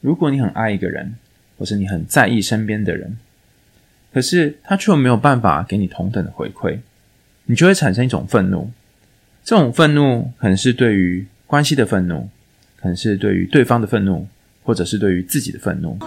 如果你很爱一个人，或是你很在意身边的人，可是他却没有办法给你同等的回馈，你就会产生一种愤怒。这种愤怒可能是对于关系的愤怒，可能是对于对方的愤怒，或者是对于自己的愤怒。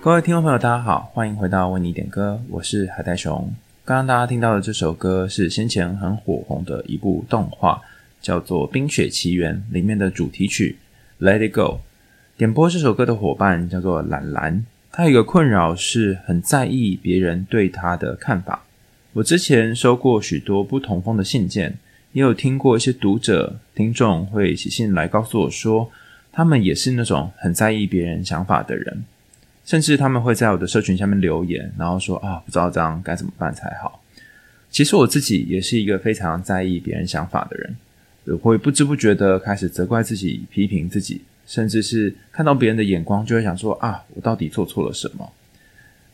各位听众朋友，大家好，欢迎回到为你点歌，我是海带熊。刚刚大家听到的这首歌是先前很火红的一部动画，叫做《冰雪奇缘》里面的主题曲《Let It Go》。点播这首歌的伙伴叫做懒懒，他有一个困扰是很在意别人对他的看法。我之前收过许多不同风的信件，也有听过一些读者、听众会写信来告诉我说，他们也是那种很在意别人想法的人。甚至他们会在我的社群下面留言，然后说啊，不知道这样该怎么办才好。其实我自己也是一个非常在意别人想法的人，我会不知不觉的开始责怪自己、批评自己，甚至是看到别人的眼光，就会想说啊，我到底做错了什么？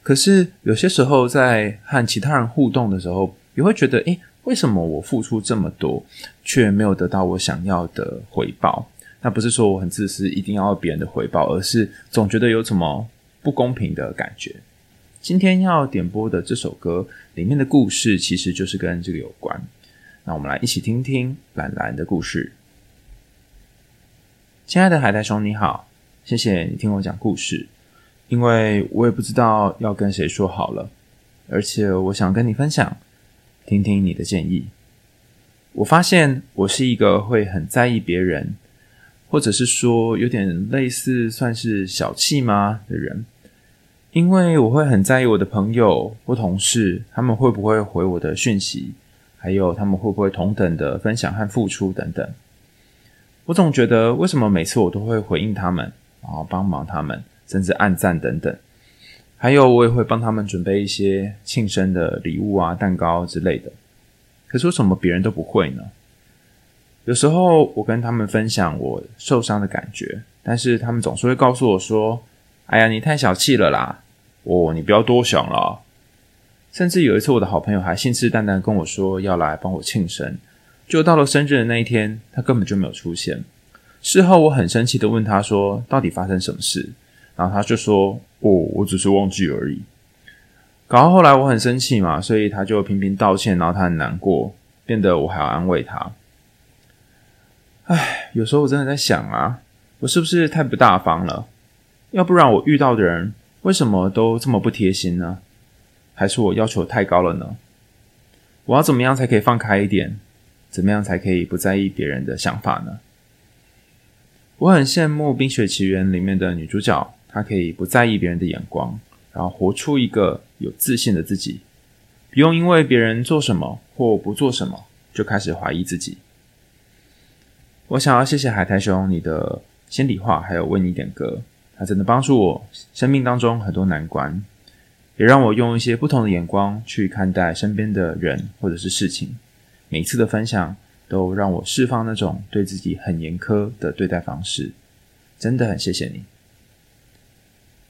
可是有些时候在和其他人互动的时候，也会觉得，诶，为什么我付出这么多，却没有得到我想要的回报？那不是说我很自私，一定要别人的回报，而是总觉得有什么。不公平的感觉。今天要点播的这首歌里面的故事，其实就是跟这个有关。那我们来一起听听懒懒的故事。亲爱的海苔熊，你好，谢谢你听我讲故事，因为我也不知道要跟谁说好了，而且我想跟你分享，听听你的建议。我发现我是一个会很在意别人，或者是说有点类似算是小气吗的人。因为我会很在意我的朋友或同事，他们会不会回我的讯息，还有他们会不会同等的分享和付出等等。我总觉得为什么每次我都会回应他们，然后帮忙他们，甚至按赞等等。还有我也会帮他们准备一些庆生的礼物啊、蛋糕之类的。可是为什么别人都不会呢？有时候我跟他们分享我受伤的感觉，但是他们总是会告诉我说：“哎呀，你太小气了啦。”哦，你不要多想了。甚至有一次，我的好朋友还信誓旦旦跟我说要来帮我庆生，就到了生日的那一天，他根本就没有出现。事后我很生气的问他说：“到底发生什么事？”然后他就说：“哦，我只是忘记而已。”搞到后来我很生气嘛，所以他就频频道歉，然后他很难过，变得我还要安慰他。唉，有时候我真的在想啊，我是不是太不大方了？要不然我遇到的人。为什么都这么不贴心呢？还是我要求太高了呢？我要怎么样才可以放开一点？怎么样才可以不在意别人的想法呢？我很羡慕《冰雪奇缘》里面的女主角，她可以不在意别人的眼光，然后活出一个有自信的自己，不用因为别人做什么或不做什么就开始怀疑自己。我想要谢谢海苔熊你的心里话，还有为你点歌。它真的帮助我生命当中很多难关，也让我用一些不同的眼光去看待身边的人或者是事情。每次的分享都让我释放那种对自己很严苛的对待方式，真的很谢谢你。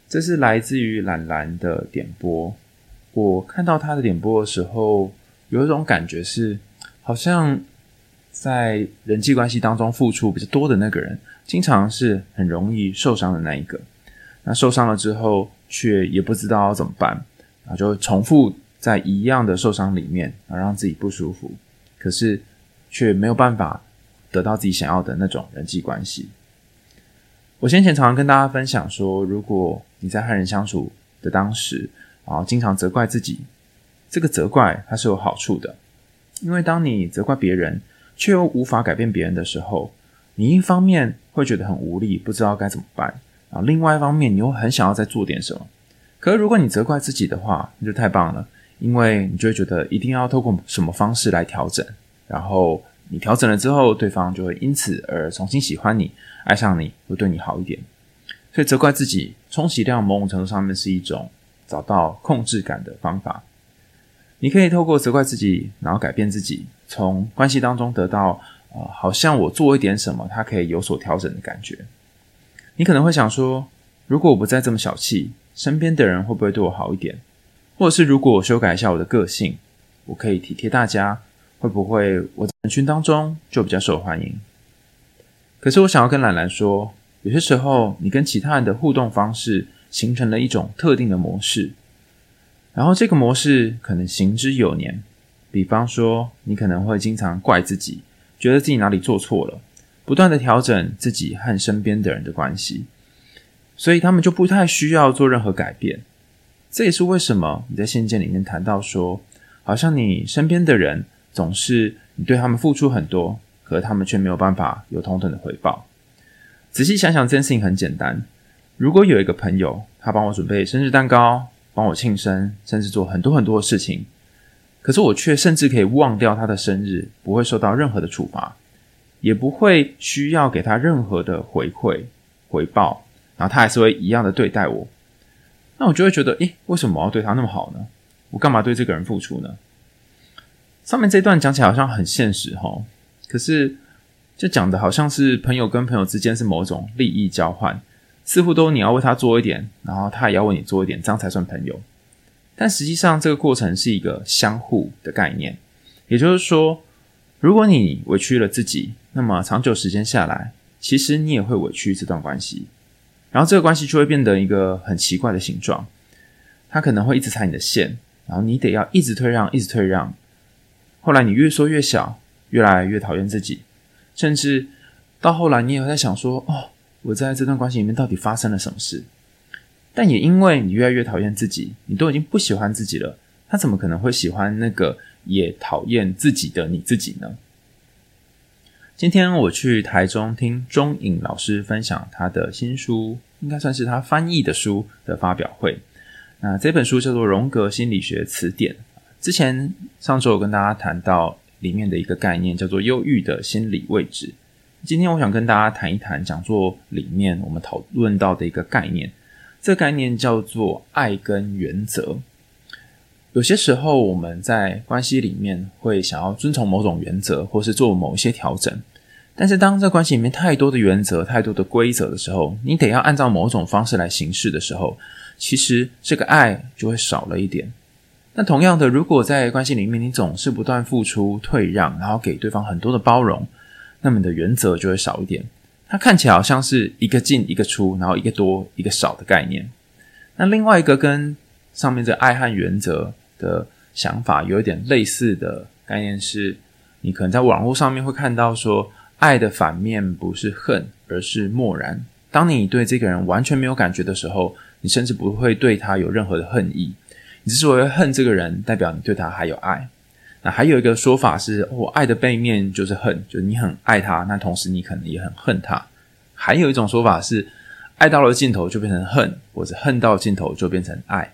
这是来自于懒懒的点播。我看到他的点播的时候，有一种感觉是，好像在人际关系当中付出比较多的那个人。经常是很容易受伤的那一个，那受伤了之后，却也不知道要怎么办，啊就重复在一样的受伤里面，啊让自己不舒服，可是却没有办法得到自己想要的那种人际关系。我先前常常跟大家分享说，如果你在和人相处的当时，然后经常责怪自己，这个责怪它是有好处的，因为当你责怪别人，却又无法改变别人的时候，你一方面会觉得很无力，不知道该怎么办，然后另外一方面你又很想要再做点什么。可是如果你责怪自己的话，那就太棒了，因为你就会觉得一定要透过什么方式来调整，然后你调整了之后，对方就会因此而重新喜欢你，爱上你，会对你好一点。所以责怪自己充其量某种程度上面是一种找到控制感的方法。你可以透过责怪自己，然后改变自己，从关系当中得到呃，好像我做一点什么，它可以有所调整的感觉。你可能会想说，如果我不再这么小气，身边的人会不会对我好一点？或者是如果我修改一下我的个性，我可以体贴大家，会不会我在人群当中就比较受欢迎？可是我想要跟兰兰说，有些时候你跟其他人的互动方式形成了一种特定的模式。然后这个模式可能行之有年，比方说，你可能会经常怪自己，觉得自己哪里做错了，不断的调整自己和身边的人的关系，所以他们就不太需要做任何改变。这也是为什么你在信件里面谈到说，好像你身边的人总是你对他们付出很多，可他们却没有办法有同等的回报。仔细想想，这件事情很简单，如果有一个朋友，他帮我准备生日蛋糕。帮我庆生，甚至做很多很多的事情，可是我却甚至可以忘掉他的生日，不会受到任何的处罚，也不会需要给他任何的回馈回报，然后他还是会一样的对待我。那我就会觉得，诶，为什么我要对他那么好呢？我干嘛对这个人付出呢？上面这段讲起来好像很现实哦，可是就讲的好像是朋友跟朋友之间是某种利益交换。似乎都你要为他做一点，然后他也要为你做一点，这样才算朋友。但实际上，这个过程是一个相互的概念。也就是说，如果你委屈了自己，那么长久时间下来，其实你也会委屈这段关系。然后这个关系就会变得一个很奇怪的形状。他可能会一直踩你的线，然后你得要一直退让，一直退让。后来你越缩越小，越来越讨厌自己，甚至到后来你也会在想说：哦。我在这段关系里面到底发生了什么事？但也因为你越来越讨厌自己，你都已经不喜欢自己了，他怎么可能会喜欢那个也讨厌自己的你自己呢？今天我去台中听钟颖老师分享他的新书，应该算是他翻译的书的发表会。那这本书叫做《荣格心理学词典》。之前上周有跟大家谈到里面的一个概念，叫做忧郁的心理位置。今天我想跟大家谈一谈讲座里面我们讨论到的一个概念，这个概念叫做爱跟原则。有些时候我们在关系里面会想要遵从某种原则，或是做某一些调整，但是当这关系里面太多的原则、太多的规则的时候，你得要按照某种方式来行事的时候，其实这个爱就会少了一点。那同样的，如果在关系里面你总是不断付出、退让，然后给对方很多的包容。那么你的原则就会少一点，它看起来好像是一个进一个出，然后一个多一个少的概念。那另外一个跟上面这爱和原则的想法有一点类似的概念是，你可能在网络上面会看到说，爱的反面不是恨，而是漠然。当你对这个人完全没有感觉的时候，你甚至不会对他有任何的恨意。你之所以会恨这个人，代表你对他还有爱。那还有一个说法是，我、爱的背面就是恨，就是你很爱他，那同时你可能也很恨他。还有一种说法是，爱到了尽头就变成恨，或者恨到尽头就变成爱。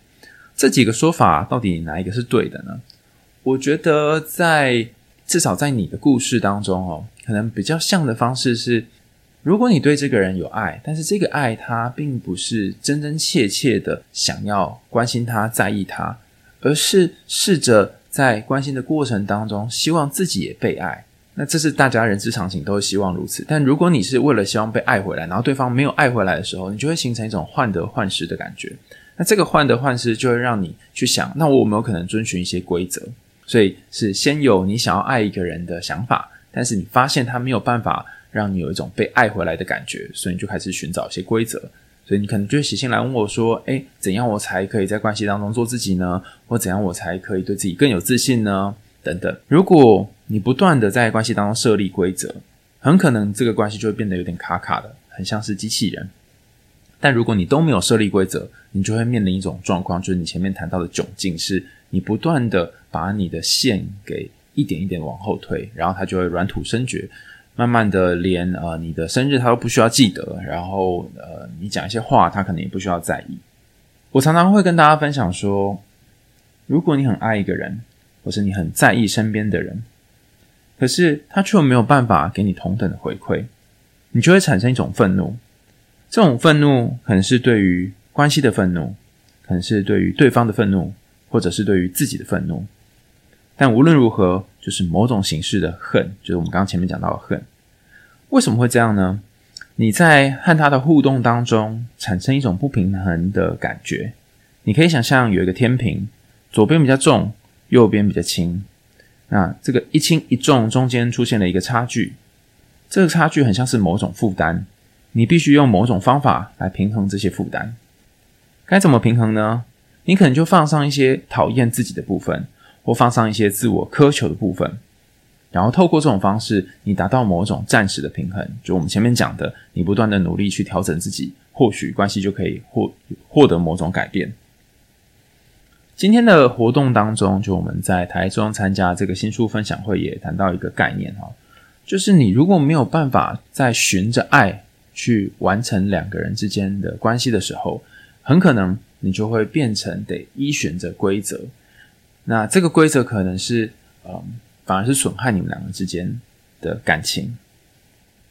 这几个说法到底哪一个是对的呢？我觉得在至少在你的故事当中哦，可能比较像的方式是，如果你对这个人有爱，但是这个爱他并不是真真切切的想要关心他、在意他，而是试着。在关心的过程当中，希望自己也被爱，那这是大家人之常情，都会希望如此。但如果你是为了希望被爱回来，然后对方没有爱回来的时候，你就会形成一种患得患失的感觉。那这个患得患失就会让你去想，那我有没有可能遵循一些规则？所以是先有你想要爱一个人的想法，但是你发现他没有办法让你有一种被爱回来的感觉，所以你就开始寻找一些规则。所以你可能就会写信来问我说：“诶，怎样我才可以在关系当中做自己呢？或怎样我才可以对自己更有自信呢？”等等。如果你不断的在关系当中设立规则，很可能这个关系就会变得有点卡卡的，很像是机器人。但如果你都没有设立规则，你就会面临一种状况，就是你前面谈到的窘境，是你不断的把你的线给一点一点往后推，然后它就会软土生绝。慢慢的连，呃你的生日他都不需要记得，然后呃你讲一些话，他可能也不需要在意。我常常会跟大家分享说，如果你很爱一个人，或是你很在意身边的人，可是他却没有办法给你同等的回馈，你就会产生一种愤怒。这种愤怒可能是对于关系的愤怒，可能是对于对方的愤怒，或者是对于自己的愤怒。但无论如何，就是某种形式的恨，就是我们刚刚前面讲到的恨。为什么会这样呢？你在和他的互动当中产生一种不平衡的感觉。你可以想象有一个天平，左边比较重，右边比较轻。那这个一轻一重中间出现了一个差距，这个差距很像是某种负担，你必须用某种方法来平衡这些负担。该怎么平衡呢？你可能就放上一些讨厌自己的部分，或放上一些自我苛求的部分。然后透过这种方式，你达到某种暂时的平衡。就我们前面讲的，你不断的努力去调整自己，或许关系就可以获获得某种改变。今天的活动当中，就我们在台中参加这个新书分享会，也谈到一个概念哈，就是你如果没有办法在循着爱去完成两个人之间的关系的时候，很可能你就会变成得依循着规则。那这个规则可能是嗯。反而是损害你们两个之间的感情，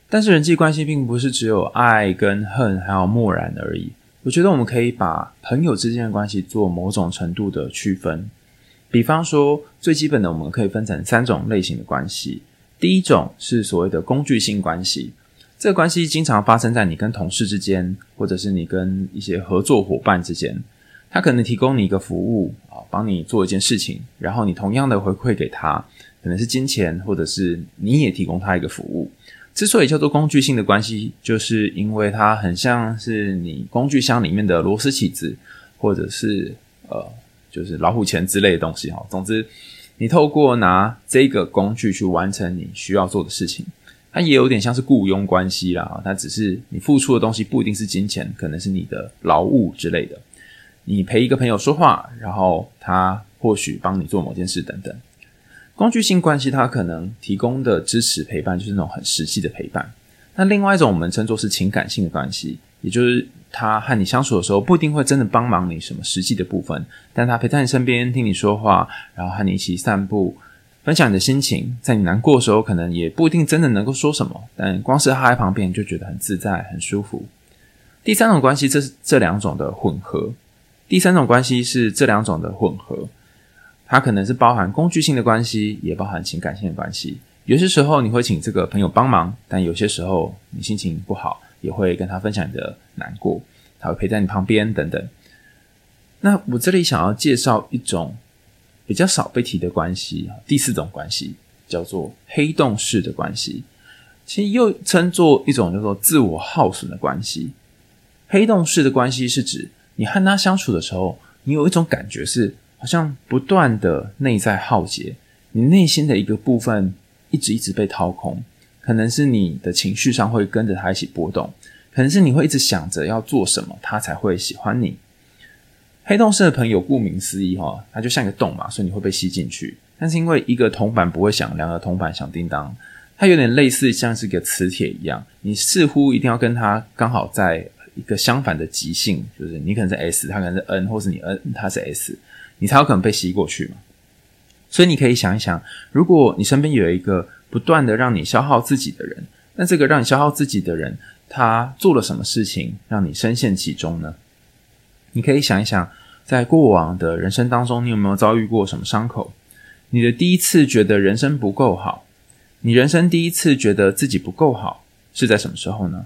但是人际关系并不是只有爱跟恨，还有漠然而已。我觉得我们可以把朋友之间的关系做某种程度的区分。比方说，最基本的我们可以分成三种类型的关系。第一种是所谓的工具性关系，这个关系经常发生在你跟同事之间，或者是你跟一些合作伙伴之间。他可能提供你一个服务，帮你做一件事情，然后你同样的回馈给他。可能是金钱，或者是你也提供他一个服务。之所以叫做工具性的关系，就是因为它很像是你工具箱里面的螺丝起子，或者是呃，就是老虎钳之类的东西哈。总之，你透过拿这个工具去完成你需要做的事情，它也有点像是雇佣关系啦。它只是你付出的东西不一定是金钱，可能是你的劳务之类的。你陪一个朋友说话，然后他或许帮你做某件事等等。工具性关系，它可能提供的支持陪伴就是那种很实际的陪伴。那另外一种我们称作是情感性的关系，也就是他和你相处的时候不一定会真的帮忙你什么实际的部分，但他陪在你身边听你说话，然后和你一起散步，分享你的心情。在你难过的时候，可能也不一定真的能够说什么，但光是他在旁边就觉得很自在、很舒服。第三种关系，这是这两种的混合。第三种关系是这两种的混合。它可能是包含工具性的关系，也包含情感性的关系。有些时候你会请这个朋友帮忙，但有些时候你心情不好，也会跟他分享你的难过，他会陪在你旁边等等。那我这里想要介绍一种比较少被提的关系，第四种关系叫做黑洞式的关系，其实又称作一种叫做自我耗损的关系。黑洞式的关系是指你和他相处的时候，你有一种感觉是。好像不断的内在耗竭，你内心的一个部分一直一直被掏空，可能是你的情绪上会跟着他一起波动，可能是你会一直想着要做什么，他才会喜欢你。黑洞式的朋友，顾名思义哈，它就像一个洞嘛，所以你会被吸进去。但是因为一个铜板不会响，两个铜板响叮当，它有点类似像是个磁铁一样，你似乎一定要跟他刚好在一个相反的极性，就是你可能是 S，他可能是 N，或是你 N，他是 S。你才有可能被吸过去嘛，所以你可以想一想，如果你身边有一个不断的让你消耗自己的人，那这个让你消耗自己的人，他做了什么事情让你深陷其中呢？你可以想一想，在过往的人生当中，你有没有遭遇过什么伤口？你的第一次觉得人生不够好，你人生第一次觉得自己不够好，是在什么时候呢？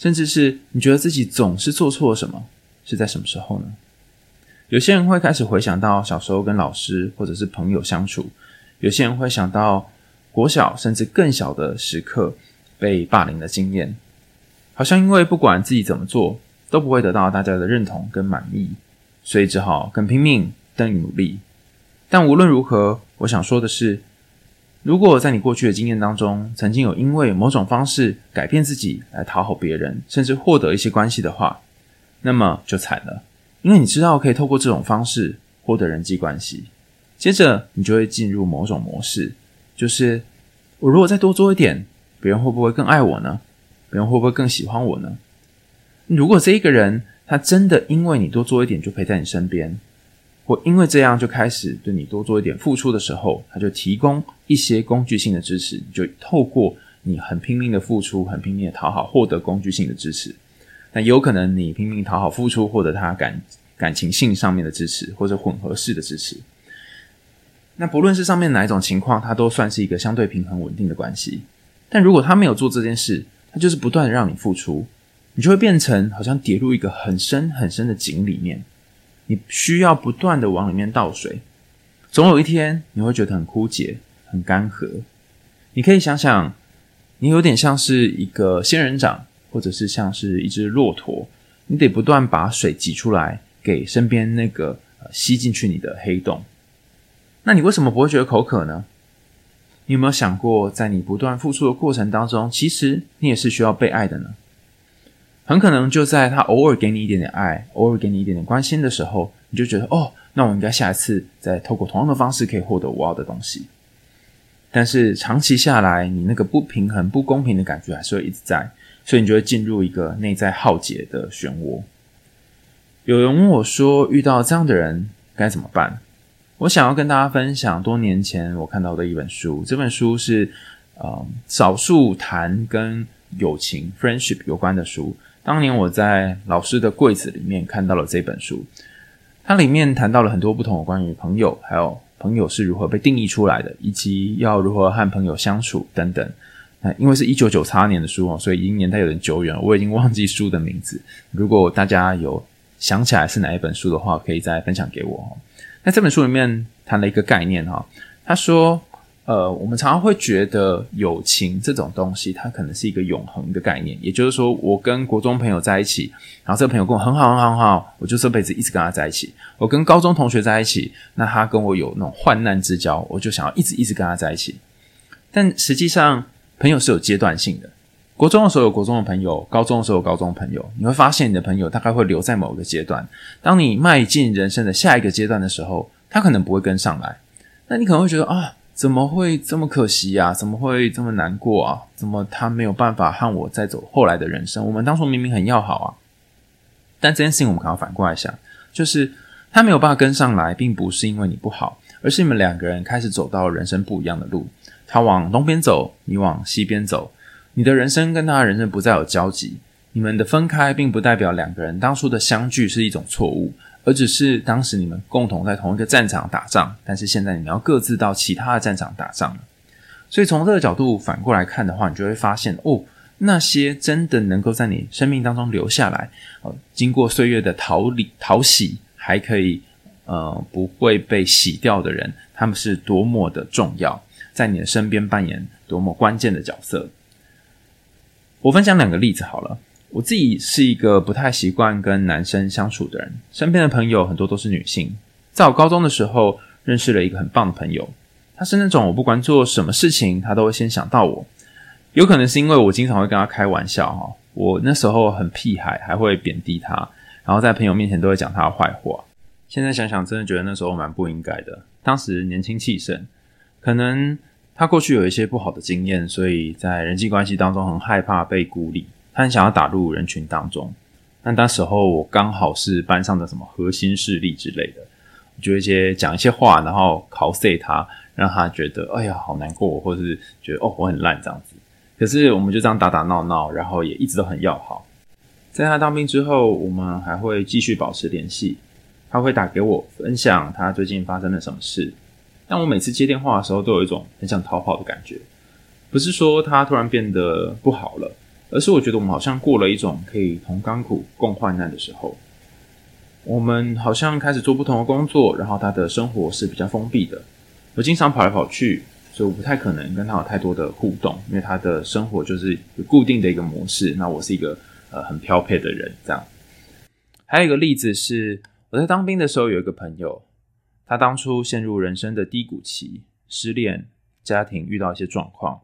甚至是你觉得自己总是做错什么，是在什么时候呢？有些人会开始回想到小时候跟老师或者是朋友相处，有些人会想到国小甚至更小的时刻被霸凌的经验，好像因为不管自己怎么做都不会得到大家的认同跟满意，所以只好更拼命、更努力。但无论如何，我想说的是，如果在你过去的经验当中，曾经有因为某种方式改变自己来讨好别人，甚至获得一些关系的话，那么就惨了。因为你知道可以透过这种方式获得人际关系，接着你就会进入某种模式，就是我如果再多做一点，别人会不会更爱我呢？别人会不会更喜欢我呢？如果这一个人他真的因为你多做一点就陪在你身边，或因为这样就开始对你多做一点付出的时候，他就提供一些工具性的支持，就透过你很拼命的付出、很拼命的讨好，获得工具性的支持。那有可能你拼命讨好付出，获得他感感情性上面的支持，或者混合式的支持。那不论是上面哪一种情况，它都算是一个相对平衡稳定的关系。但如果他没有做这件事，他就是不断的让你付出，你就会变成好像跌入一个很深很深的井里面，你需要不断的往里面倒水，总有一天你会觉得很枯竭、很干涸。你可以想想，你有点像是一个仙人掌，或者是像是一只骆驼，你得不断把水挤出来，给身边那个吸进去你的黑洞。那你为什么不会觉得口渴呢？你有没有想过，在你不断付出的过程当中，其实你也是需要被爱的呢？很可能就在他偶尔给你一点点爱，偶尔给你一点点关心的时候，你就觉得哦，那我应该下一次再透过同样的方式可以获得我要的东西。但是长期下来，你那个不平衡、不公平的感觉还是会一直在，所以你就会进入一个内在耗竭的漩涡。有人问我说，遇到这样的人该怎么办？我想要跟大家分享多年前我看到的一本书，这本书是呃少数谈跟友情 friendship 有关的书。当年我在老师的柜子里面看到了这本书，它里面谈到了很多不同的关于朋友，还有朋友是如何被定义出来的，以及要如何和朋友相处等等。那因为是一九九八年的书哦，所以已经年代有点久远，我已经忘记书的名字。如果大家有想起来是哪一本书的话，可以再分享给我。那这本书里面谈了一个概念哈，他说，呃，我们常常会觉得友情这种东西，它可能是一个永恒的概念，也就是说，我跟国中朋友在一起，然后这个朋友跟我很好很好很好，我就这辈子一直跟他在一起。我跟高中同学在一起，那他跟我有那种患难之交，我就想要一直一直跟他在一起。但实际上，朋友是有阶段性的。国中的时候有国中的朋友，高中的时候有高中的朋友。你会发现你的朋友大概会留在某个阶段。当你迈进人生的下一个阶段的时候，他可能不会跟上来。那你可能会觉得啊，怎么会这么可惜呀？怎么会这么难过啊？怎么他没有办法和我再走后来的人生？我们当初明明很要好啊。但这件事情我们可能要反过来想，就是他没有办法跟上来，并不是因为你不好，而是你们两个人开始走到人生不一样的路。他往东边走，你往西边走。你的人生跟他的人生不再有交集，你们的分开并不代表两个人当初的相聚是一种错误，而只是当时你们共同在同一个战场打仗，但是现在你们要各自到其他的战场打仗。所以从这个角度反过来看的话，你就会发现哦，那些真的能够在你生命当中留下来，呃，经过岁月的淘礼淘洗，还可以呃不会被洗掉的人，他们是多么的重要，在你的身边扮演多么关键的角色。我分享两个例子好了。我自己是一个不太习惯跟男生相处的人，身边的朋友很多都是女性。在我高中的时候，认识了一个很棒的朋友，他是那种我不管做什么事情，他都会先想到我。有可能是因为我经常会跟他开玩笑哈，我那时候很屁孩，还会贬低他，然后在朋友面前都会讲他的坏话。现在想想，真的觉得那时候蛮不应该的。当时年轻气盛，可能。他过去有一些不好的经验，所以在人际关系当中很害怕被孤立，他很想要打入人群当中。但那时候我刚好是班上的什么核心势力之类的，我就一些讲一些话，然后考 C 他，让他觉得哎呀好难过，或者是觉得哦我很烂这样子。可是我们就这样打打闹闹，然后也一直都很要好。在他当兵之后，我们还会继续保持联系，他会打给我分享他最近发生了什么事。但我每次接电话的时候，都有一种很想逃跑的感觉。不是说他突然变得不好了，而是我觉得我们好像过了一种可以同甘苦、共患难的时候。我们好像开始做不同的工作，然后他的生活是比较封闭的。我经常跑来跑去，所以我不太可能跟他有太多的互动，因为他的生活就是有固定的一个模式。那我是一个呃很飘配的人，这样。还有一个例子是，我在当兵的时候有一个朋友。他当初陷入人生的低谷期，失恋，家庭遇到一些状况，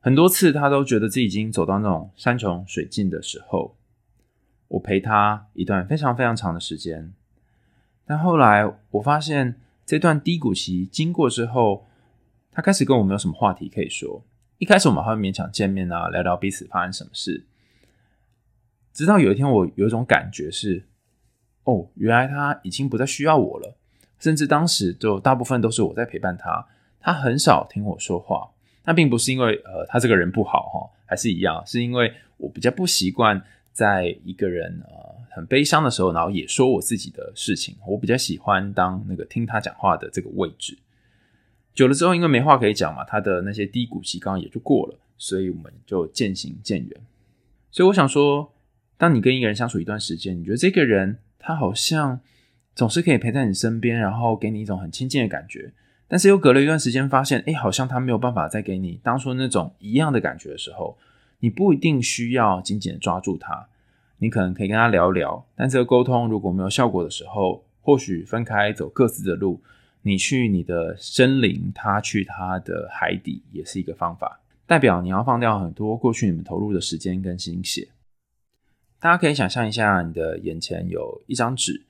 很多次他都觉得自己已经走到那种山穷水尽的时候。我陪他一段非常非常长的时间，但后来我发现这段低谷期经过之后，他开始跟我没有什么话题可以说。一开始我们还会勉强见面啊，聊聊彼此发生什么事。直到有一天，我有一种感觉是，哦，原来他已经不再需要我了。甚至当时就大部分都是我在陪伴他，他很少听我说话。那并不是因为呃他这个人不好哈，还是一样，是因为我比较不习惯在一个人呃很悲伤的时候，然后也说我自己的事情。我比较喜欢当那个听他讲话的这个位置。久了之后，因为没话可以讲嘛，他的那些低谷期刚刚也就过了，所以我们就渐行渐远。所以我想说，当你跟一个人相处一段时间，你觉得这个人他好像总是可以陪在你身边，然后给你一种很亲近的感觉。但是又隔了一段时间，发现，哎，好像他没有办法再给你当初那种一样的感觉的时候，你不一定需要紧紧的抓住他，你可能可以跟他聊聊。但这个沟通如果没有效果的时候，或许分开走各自的路，你去你的森林，他去他的海底，也是一个方法。代表你要放掉很多过去你们投入的时间跟心血。大家可以想象一下，你的眼前有一张纸。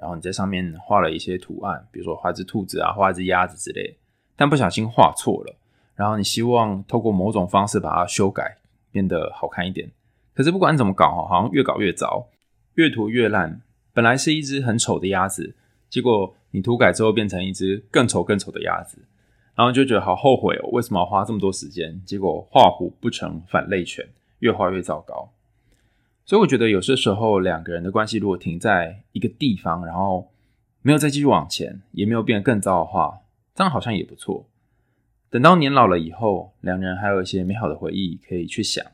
然后你在上面画了一些图案，比如说画只兔子啊，画只鸭子之类，但不小心画错了。然后你希望透过某种方式把它修改，变得好看一点。可是不管怎么搞，好像越搞越糟，越涂越烂。本来是一只很丑的鸭子，结果你涂改之后变成一只更丑更丑的鸭子，然后就觉得好后悔哦，为什么要花这么多时间？结果画虎不成反类犬，越画越糟糕。所以我觉得有些时候两个人的关系如果停在一个地方，然后没有再继续往前，也没有变得更糟的话，这样好像也不错。等到年老了以后，两人还有一些美好的回忆可以去想。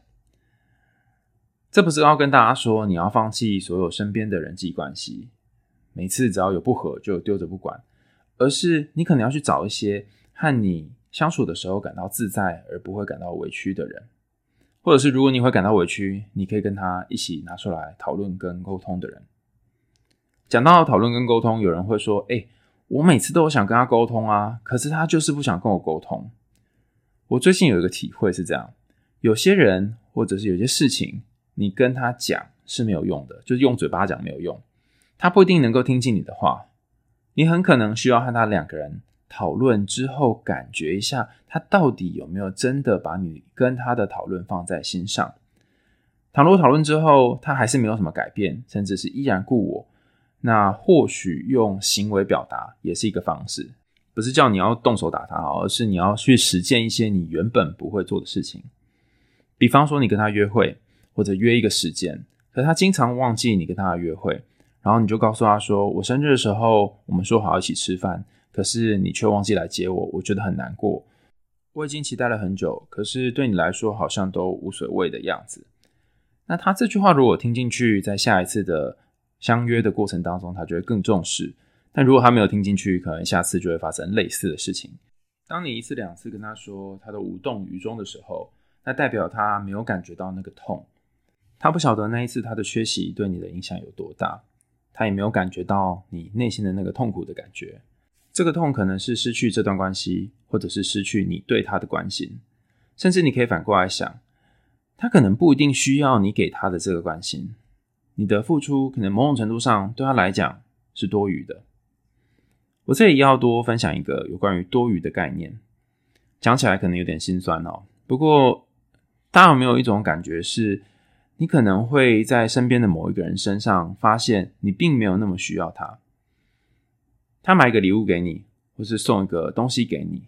这不是要跟大家说你要放弃所有身边的人际关系，每次只要有不合就丢着不管，而是你可能要去找一些和你相处的时候感到自在而不会感到委屈的人。或者是如果你会感到委屈，你可以跟他一起拿出来讨论跟沟通的人。讲到讨论跟沟通，有人会说：“欸，我每次都想跟他沟通啊，可是他就是不想跟我沟通。”我最近有一个体会是这样：有些人或者是有些事情，你跟他讲是没有用的，就是用嘴巴讲没有用，他不一定能够听进你的话。你很可能需要和他两个人。讨论之后，感觉一下他到底有没有真的把你跟他的讨论放在心上。倘若讨论之后他还是没有什么改变，甚至是依然故我，那或许用行为表达也是一个方式，不是叫你要动手打他，而是你要去实践一些你原本不会做的事情。比方说，你跟他约会，或者约一个时间，可他经常忘记你跟他的约会，然后你就告诉他说：“我生日的时候，我们说好一起吃饭。”可是你却忘记来接我，我觉得很难过。我已经期待了很久，可是对你来说好像都无所谓的样子。那他这句话如果听进去，在下一次的相约的过程当中，他就会更重视。但如果他没有听进去，可能下次就会发生类似的事情。当你一次两次跟他说他都无动于衷的时候，那代表他没有感觉到那个痛。他不晓得那一次他的缺席对你的影响有多大，他也没有感觉到你内心的那个痛苦的感觉。这个痛可能是失去这段关系，或者是失去你对他的关心，甚至你可以反过来想，他可能不一定需要你给他的这个关心，你的付出可能某种程度上对他来讲是多余的。我这里要多分享一个有关于多余的概念，讲起来可能有点心酸哦。不过大家有没有一种感觉是，你可能会在身边的某一个人身上发现，你并没有那么需要他。他买一个礼物给你，或是送一个东西给你，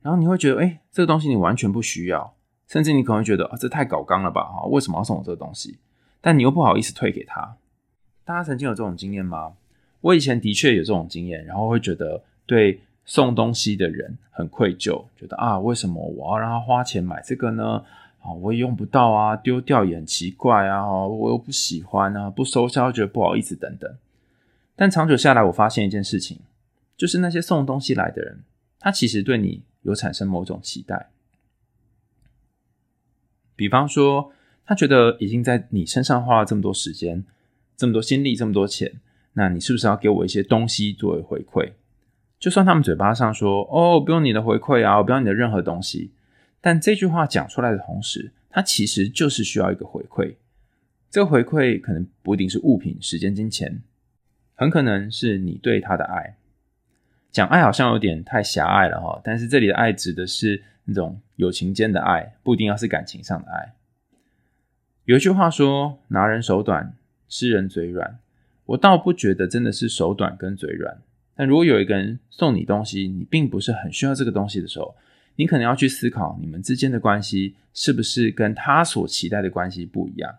然后你会觉得，哎，这个东西你完全不需要，甚至你可能会觉得，啊，这太搞刚了吧，哈，为什么要送我这个东西？但你又不好意思退给他。大家曾经有这种经验吗？我以前的确有这种经验，然后会觉得对送东西的人很愧疚，觉得啊，为什么我要让他花钱买这个呢？啊，我也用不到啊，丢掉也很奇怪啊，我又不喜欢啊，不收下觉得不好意思等等。但长久下来，我发现一件事情。就是那些送东西来的人，他其实对你有产生某种期待。比方说，他觉得已经在你身上花了这么多时间、这么多心力、这么多钱，那你是不是要给我一些东西作为回馈？就算他们嘴巴上说“哦，不用你的回馈啊，我不要你的任何东西”，但这句话讲出来的同时，他其实就是需要一个回馈。这个回馈可能不一定是物品、时间、金钱，很可能是你对他的爱。讲爱好像有点太狭隘了哈，但是这里的爱指的是那种友情间的爱，不一定要是感情上的爱。有一句话说：“拿人手短，吃人嘴软。”我倒不觉得真的是手短跟嘴软，但如果有一个人送你东西，你并不是很需要这个东西的时候，你可能要去思考你们之间的关系是不是跟他所期待的关系不一样。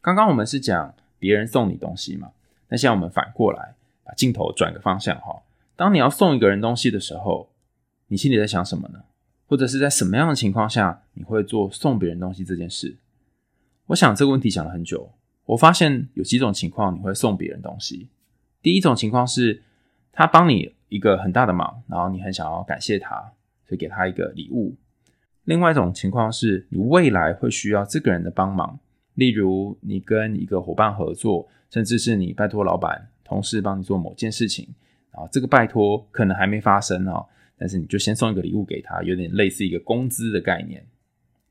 刚刚我们是讲别人送你东西嘛，那现在我们反过来把镜头转个方向哈。当你要送一个人东西的时候，你心里在想什么呢？或者是在什么样的情况下你会做送别人东西这件事？我想这个问题想了很久，我发现有几种情况你会送别人东西。第一种情况是他帮你一个很大的忙，然后你很想要感谢他，所以给他一个礼物。另外一种情况是你未来会需要这个人的帮忙。例如，你跟一个伙伴合作，甚至是你拜托老板、同事帮你做某件事情，啊这个拜托可能还没发生哦，但是你就先送一个礼物给他，有点类似一个工资的概念。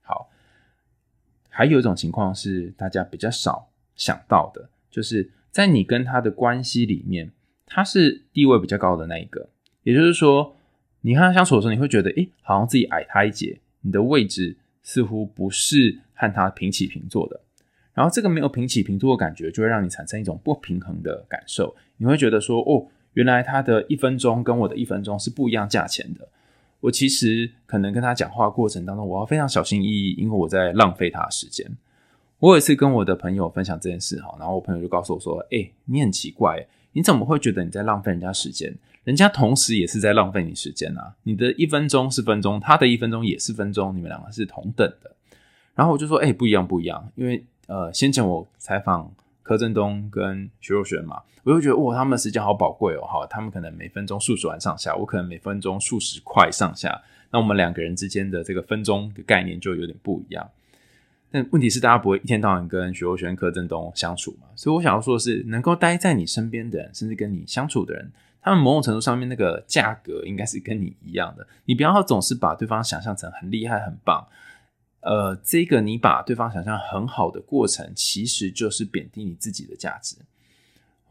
好，还有一种情况是大家比较少想到的，就是在你跟他的关系里面，他是地位比较高的那一个，也就是说，你和他相处的时候，你会觉得，诶，好像自己矮他一截，你的位置似乎不是和他平起平坐的。然后这个没有平起平坐的感觉，就会让你产生一种不平衡的感受。你会觉得说，哦，原来他的一分钟跟我的一分钟是不一样价钱的。我其实可能跟他讲话过程当中，我要非常小心翼翼，因为我在浪费他的时间。我有一次跟我的朋友分享这件事哈，然后我朋友就告诉我说，诶，你很奇怪，你怎么会觉得你在浪费人家时间？人家同时也是在浪费你时间啊！你的一分钟是分钟，他的一分钟也是分钟，你们两个是同等的。然后我就说，诶，不一样，不一样，因为。呃，先前我采访柯震东跟徐若瑄嘛，我就觉得哇，他们的时间好宝贵哦，好，他们可能每分钟数十万上下，我可能每分钟数十块上下，那我们两个人之间的这个分钟的概念就有点不一样。但问题是，大家不会一天到晚跟徐若瑄、柯震东相处嘛，所以我想要说的是，能够待在你身边的人，甚至跟你相处的人，他们某种程度上面那个价格应该是跟你一样的。你不要总是把对方想象成很厉害、很棒。呃，这个你把对方想象很好的过程，其实就是贬低你自己的价值。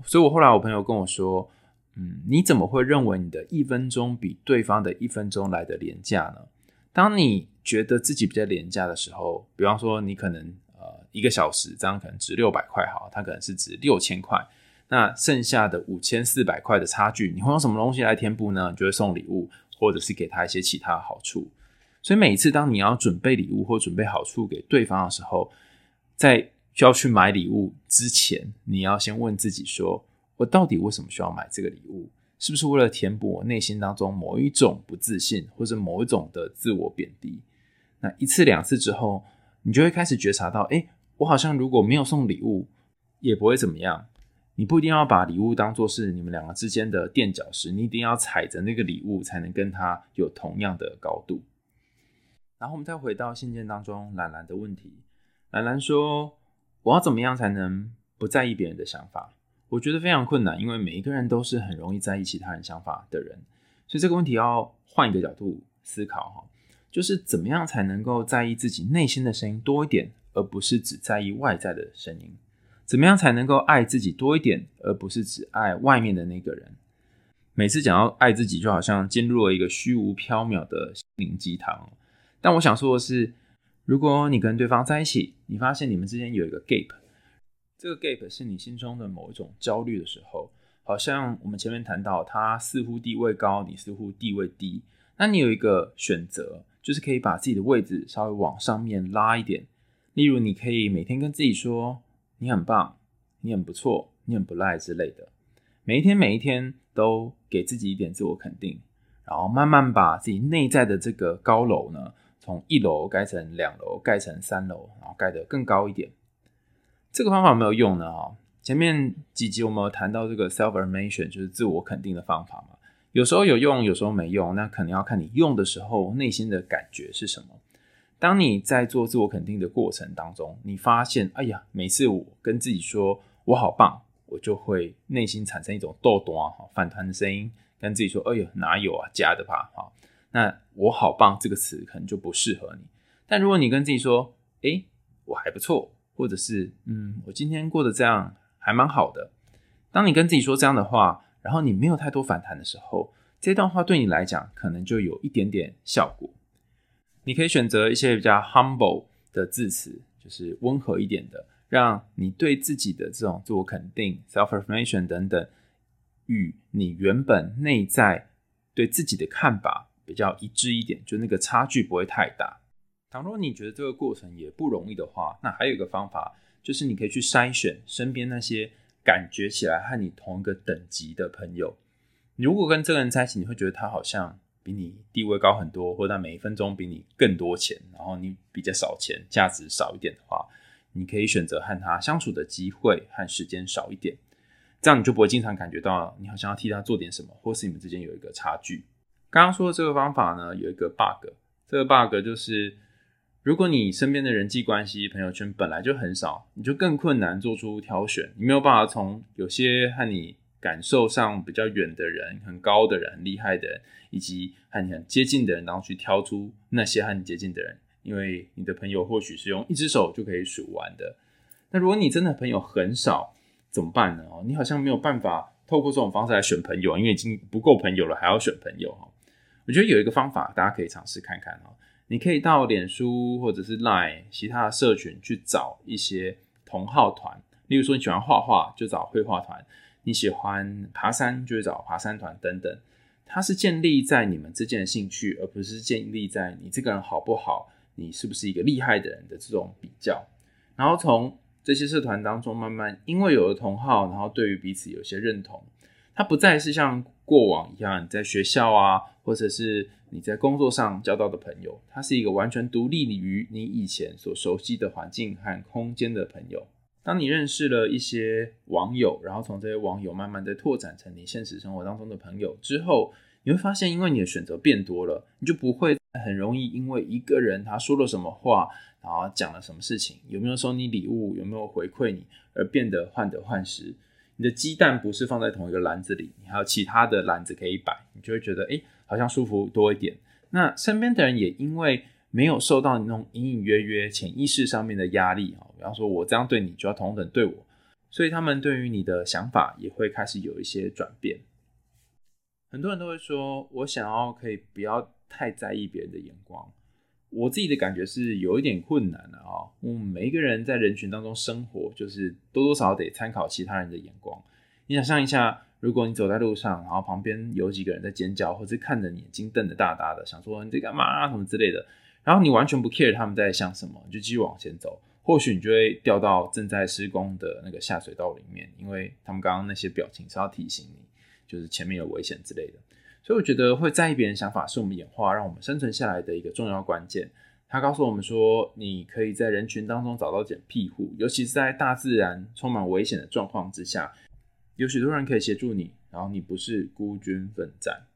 所以我后来我朋友跟我说，嗯，你怎么会认为你的一分钟比对方的一分钟来的廉价呢？当你觉得自己比较廉价的时候，比方说你可能呃一个小时这样可能值六百块，好，他可能是值六千块，那剩下的五千四百块的差距，你会用什么东西来填补呢？你就会送礼物，或者是给他一些其他的好处。所以每一次当你要准备礼物或准备好处给对方的时候，在需要去买礼物之前，你要先问自己说：我到底为什么需要买这个礼物？是不是为了填补我内心当中某一种不自信，或者某一种的自我贬低？那一次两次之后，你就会开始觉察到：诶，我好像如果没有送礼物，也不会怎么样。你不一定要把礼物当做是你们两个之间的垫脚石，你一定要踩着那个礼物才能跟他有同样的高度。然后我们再回到信件当中，兰兰的问题。兰兰说：“我要怎么样才能不在意别人的想法？我觉得非常困难，因为每一个人都是很容易在意其他人想法的人。所以这个问题要换一个角度思考哈，就是怎么样才能够在意自己内心的声音多一点，而不是只在意外在的声音？怎么样才能够爱自己多一点，而不是只爱外面的那个人？每次讲到爱自己，就好像进入了一个虚无缥缈的心灵鸡汤。”但我想说的是，如果你跟对方在一起，你发现你们之间有一个 gap，这个 gap 是你心中的某一种焦虑的时候，好像我们前面谈到，他似乎地位高，你似乎地位低，那你有一个选择，就是可以把自己的位置稍微往上面拉一点。例如，你可以每天跟自己说，你很棒，你很不错，你很不赖之类的，每一天每一天都给自己一点自我肯定，然后慢慢把自己内在的这个高楼呢，从一楼盖成两楼，盖成三楼，然后盖得更高一点。这个方法有没有用呢？哈，前面几集我们有谈到这个 self-affirmation，就是自我肯定的方法嘛。有时候有用，有时候没用，那可能要看你用的时候内心的感觉是什么。当你在做自我肯定的过程当中，你发现，哎呀，每次我跟自己说我好棒，我就会内心产生一种豆豆啊，反弹的声音，跟自己说，哎呀，哪有啊，假的吧，哈。那我好棒这个词可能就不适合你，但如果你跟自己说，诶，我还不错，或者是，嗯，我今天过得这样还蛮好的。当你跟自己说这样的话，然后你没有太多反弹的时候，这段话对你来讲可能就有一点点效果。你可以选择一些比较 humble 的字词，就是温和一点的，让你对自己的这种自我肯定 （self-affirmation） 等等，与你原本内在对自己的看法。比较一致一点，就那个差距不会太大。倘若你觉得这个过程也不容易的话，那还有一个方法，就是你可以去筛选身边那些感觉起来和你同一个等级的朋友。如果跟这个人在一起，你会觉得他好像比你地位高很多，或者他每一分钟比你更多钱，然后你比较少钱，价值少一点的话，你可以选择和他相处的机会和时间少一点，这样你就不会经常感觉到你好像要替他做点什么，或是你们之间有一个差距。刚刚说的这个方法呢，有一个 bug，这个 bug 就是，如果你身边的人际关系朋友圈本来就很少，你就更困难做出挑选，你没有办法从有些和你感受上比较远的人、很高的人、很厉害的人，以及和你很接近的人，然后去挑出那些和你接近的人。因为你的朋友或许是用一只手就可以数完的。那如果你真的朋友很少，怎么办呢？哦你好像没有办法透过这种方式来选朋友，因为已经不够朋友了，还要选朋友。我觉得有一个方法，大家可以尝试看看哦。你可以到脸书或者是 Line 其他的社群去找一些同好团，例如说你喜欢画画，就找绘画团；你喜欢爬山，就找爬山团等等。它是建立在你们之间的兴趣，而不是建立在你这个人好不好。你是不是一个厉害的人的这种比较，然后从这些社团当中慢慢，因为有了同好，然后对于彼此有些认同，它不再是像过往一样你在学校啊，或者是你在工作上交到的朋友，他是一个完全独立于你以前所熟悉的环境和空间的朋友。当你认识了一些网友，然后从这些网友慢慢的拓展成你现实生活当中的朋友之后，你会发现，因为你的选择变多了，你就不会。很容易因为一个人他说了什么话，然后讲了什么事情，有没有收你礼物，有没有回馈你，而变得患得患失。你的鸡蛋不是放在同一个篮子里，你还有其他的篮子可以摆，你就会觉得哎，好像舒服多一点。那身边的人也因为没有受到你那种隐隐约约潜意识上面的压力啊，比方说我这样对你，就要同等对我，所以他们对于你的想法也会开始有一些转变。很多人都会说，我想要可以不要。太在意别人的眼光，我自己的感觉是有一点困难的啊。嗯，每一个人在人群当中生活，就是多多少少得参考其他人的眼光。你想象一下，如果你走在路上，然后旁边有几个人在尖叫，或者看着你眼睛瞪得大大的，想说你在干嘛什么之类的，然后你完全不 care 他们在想什么，你就继续往前走，或许你就会掉到正在施工的那个下水道里面，因为他们刚刚那些表情是要提醒你，就是前面有危险之类的。所以我觉得会在意别人想法是我们演化让我们生存下来的一个重要关键。他告诉我们说，你可以在人群当中找到点庇护，尤其是在大自然充满危险的状况之下，有许多人可以协助你，然后你不是孤军奋战。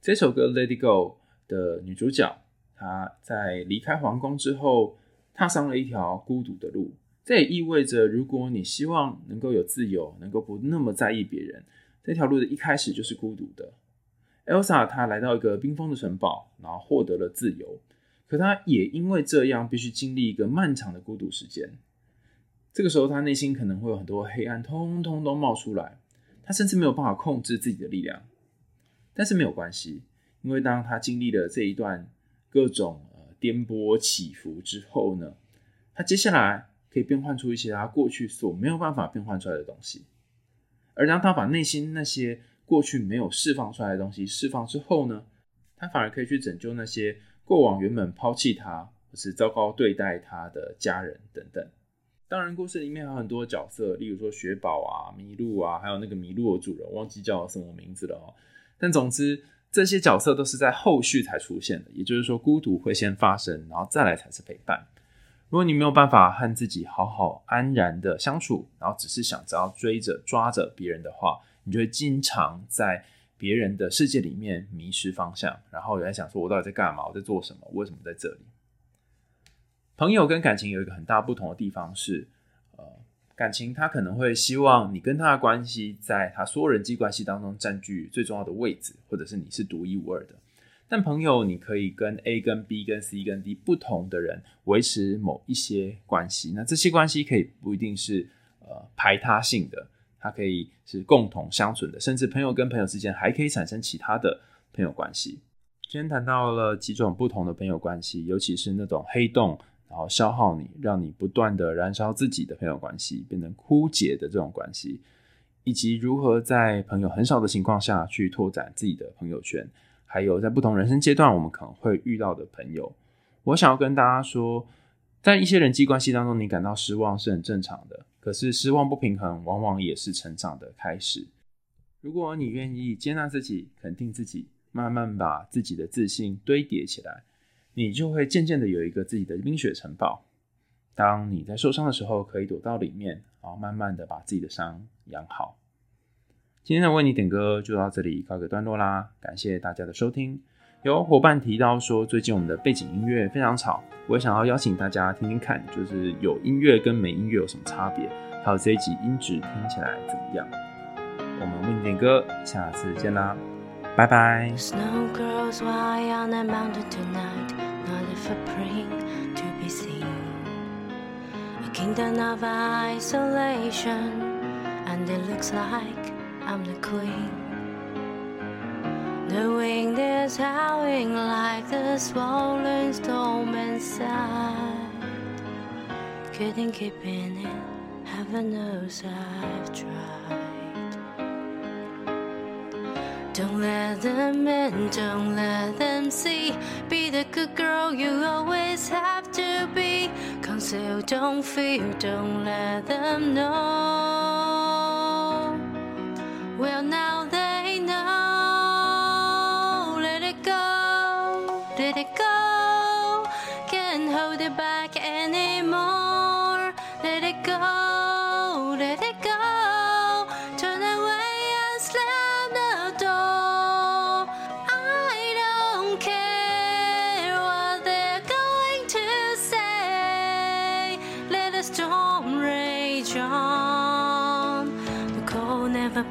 这首歌《Let It Go》的女主角，她在离开皇宫之后，踏上了一条孤独的路。这也意味着，如果你希望能够有自由，能够不那么在意别人，这条路的一开始就是孤独的。Elsa 她来到一个冰封的城堡，然后获得了自由。可她也因为这样，必须经历一个漫长的孤独时间。这个时候，她内心可能会有很多黑暗，通通都冒出来。她甚至没有办法控制自己的力量。但是没有关系，因为当她经历了这一段各种呃颠簸起伏之后呢，她接下来可以变换出一些她过去所没有办法变换出来的东西。而当她把内心那些过去没有释放出来的东西释放之后呢，他反而可以去拯救那些过往原本抛弃他或是糟糕对待他的家人等等。当然，故事里面还有很多角色，例如说雪宝啊、麋鹿啊，还有那个麋鹿的主人，忘记叫什么名字了哦。但总之，这些角色都是在后续才出现的，也就是说，孤独会先发生，然后再来才是陪伴。如果你没有办法和自己好好安然的相处，然后只是想着要追着抓着别人的话，你就会经常在别人的世界里面迷失方向，然后也在想说：“我到底在干嘛？我在做什么？为什么在这里？”朋友跟感情有一个很大不同的地方是，呃，感情他可能会希望你跟他的关系在他所有人际关系当中占据最重要的位置，或者是你是独一无二的。但朋友，你可以跟 A、跟 B、跟 C、跟 D 不同的人维持某一些关系，那这些关系可以不一定是呃排他性的。它可以是共同相存的，甚至朋友跟朋友之间还可以产生其他的朋友关系。今天谈到了几种不同的朋友关系，尤其是那种黑洞，然后消耗你，让你不断的燃烧自己的朋友关系，变成枯竭的这种关系，以及如何在朋友很少的情况下去拓展自己的朋友圈，还有在不同人生阶段我们可能会遇到的朋友。我想要跟大家说，在一些人际关系当中，你感到失望是很正常的。可是失望不平衡，往往也是成长的开始。如果你愿意接纳自己，肯定自己，慢慢把自己的自信堆叠起来，你就会渐渐的有一个自己的冰雪城堡。当你在受伤的时候，可以躲到里面，然后慢慢的把自己的伤养好。今天的为你点歌就到这里告个段落啦，感谢大家的收听。有伙伴提到说，最近我们的背景音乐非常吵，我也想要邀请大家听听看，就是有音乐跟没音乐有什么差别，还有这一集音质听起来怎么样？我们问点歌，下次见啦，拜拜。Snow girls, on mountain tonight? Not a footprint to be seen. A kingdom of isolation, and it looks like I'm the queen. The wind is howling like the swollen storm inside. Couldn't keep in it, heaven knows I've tried. Don't let them in, don't let them see. Be the good girl you always have to be. Conceal, don't fear, don't let them know. Well, now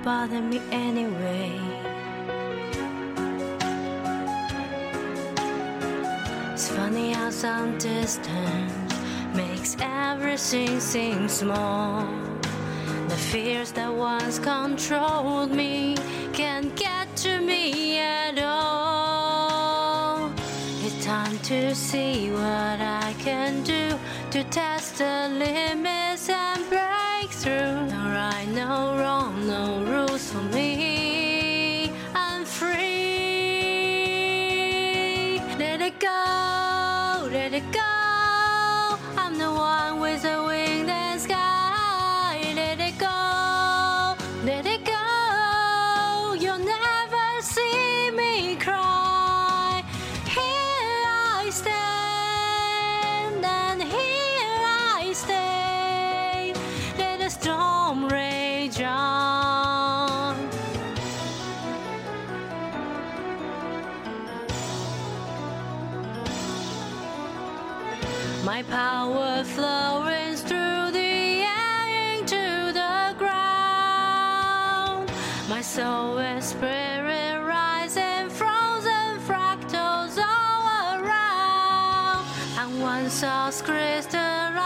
bother me anyway. It's funny how some distance makes everything seem small. The fears that once controlled me can't get to me at all. It's time to see what I can do to test the limits and break through no wrong, no wrong. My power flowing through the air into the ground. My soul and spirit rising, frozen fractals all around. And one source crystallized.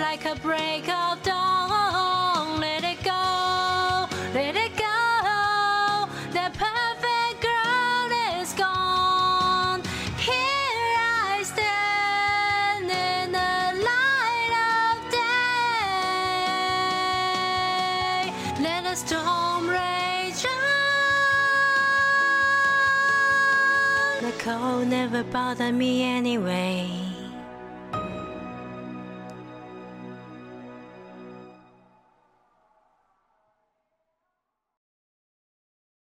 like a break of dawn. Let it go, let it go. The perfect girl is gone. Here I stand in the light of day. Let the storm rage on. The cold never bothered me anyway.